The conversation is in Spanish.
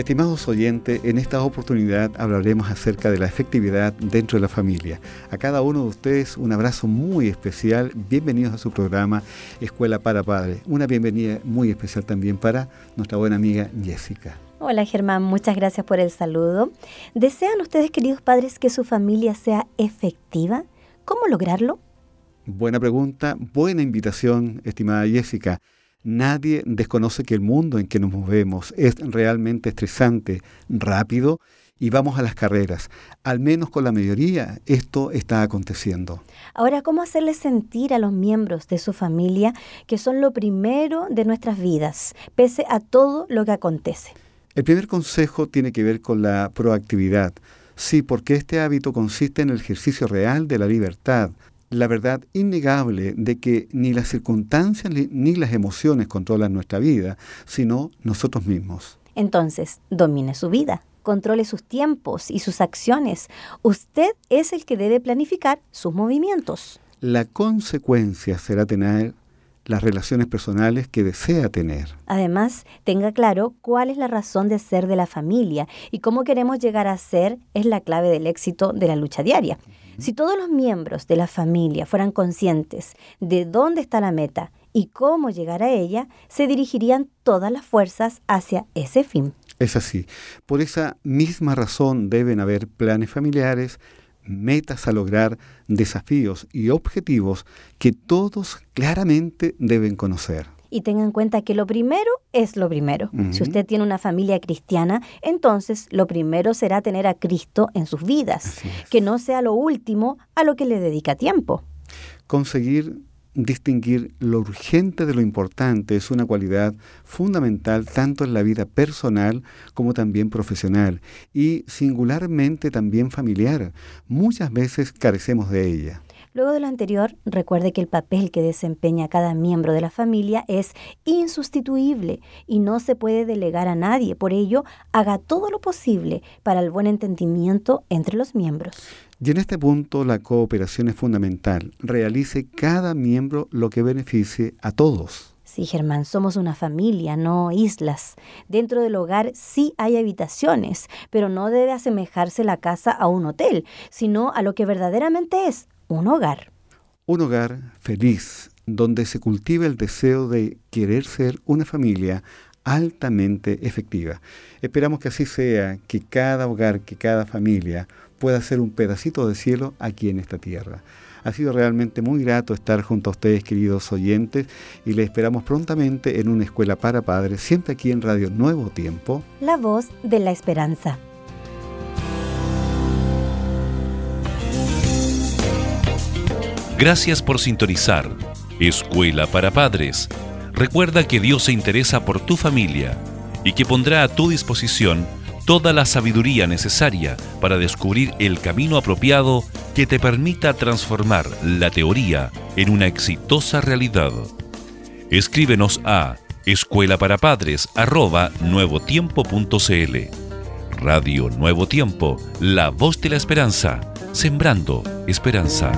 Estimados oyentes, en esta oportunidad hablaremos acerca de la efectividad dentro de la familia. A cada uno de ustedes un abrazo muy especial. Bienvenidos a su programa Escuela para Padres. Una bienvenida muy especial también para nuestra buena amiga Jessica. Hola Germán, muchas gracias por el saludo. ¿Desean ustedes, queridos padres, que su familia sea efectiva? ¿Cómo lograrlo? Buena pregunta, buena invitación, estimada Jessica. Nadie desconoce que el mundo en que nos movemos es realmente estresante, rápido y vamos a las carreras. Al menos con la mayoría esto está aconteciendo. Ahora, ¿cómo hacerles sentir a los miembros de su familia que son lo primero de nuestras vidas, pese a todo lo que acontece? El primer consejo tiene que ver con la proactividad. Sí, porque este hábito consiste en el ejercicio real de la libertad, la verdad innegable de que ni las circunstancias ni las emociones controlan nuestra vida, sino nosotros mismos. Entonces, domine su vida, controle sus tiempos y sus acciones. Usted es el que debe planificar sus movimientos. La consecuencia será tener las relaciones personales que desea tener. Además, tenga claro cuál es la razón de ser de la familia y cómo queremos llegar a ser es la clave del éxito de la lucha diaria. Si todos los miembros de la familia fueran conscientes de dónde está la meta y cómo llegar a ella, se dirigirían todas las fuerzas hacia ese fin. Es así. Por esa misma razón deben haber planes familiares, metas a lograr, desafíos y objetivos que todos claramente deben conocer y tenga en cuenta que lo primero es lo primero. Si usted tiene una familia cristiana, entonces lo primero será tener a Cristo en sus vidas, que no sea lo último a lo que le dedica tiempo. Conseguir distinguir lo urgente de lo importante es una cualidad fundamental tanto en la vida personal como también profesional y singularmente también familiar. Muchas veces carecemos de ella. Luego de lo anterior, recuerde que el papel que desempeña cada miembro de la familia es insustituible y no se puede delegar a nadie. Por ello, haga todo lo posible para el buen entendimiento entre los miembros. Y en este punto la cooperación es fundamental. Realice cada miembro lo que beneficie a todos. Sí, Germán, somos una familia, no islas. Dentro del hogar sí hay habitaciones, pero no debe asemejarse la casa a un hotel, sino a lo que verdaderamente es, un hogar. Un hogar feliz, donde se cultiva el deseo de querer ser una familia altamente efectiva. Esperamos que así sea, que cada hogar, que cada familia pueda ser un pedacito de cielo aquí en esta tierra. Ha sido realmente muy grato estar junto a ustedes, queridos oyentes, y les esperamos prontamente en una escuela para padres, siempre aquí en Radio Nuevo Tiempo. La voz de la esperanza. Gracias por sintonizar. Escuela para Padres. Recuerda que Dios se interesa por tu familia y que pondrá a tu disposición toda la sabiduría necesaria para descubrir el camino apropiado que te permita transformar la teoría en una exitosa realidad. Escríbenos a escuela para padres nuevotiempo.cl. Radio Nuevo Tiempo, la voz de la esperanza, sembrando esperanza.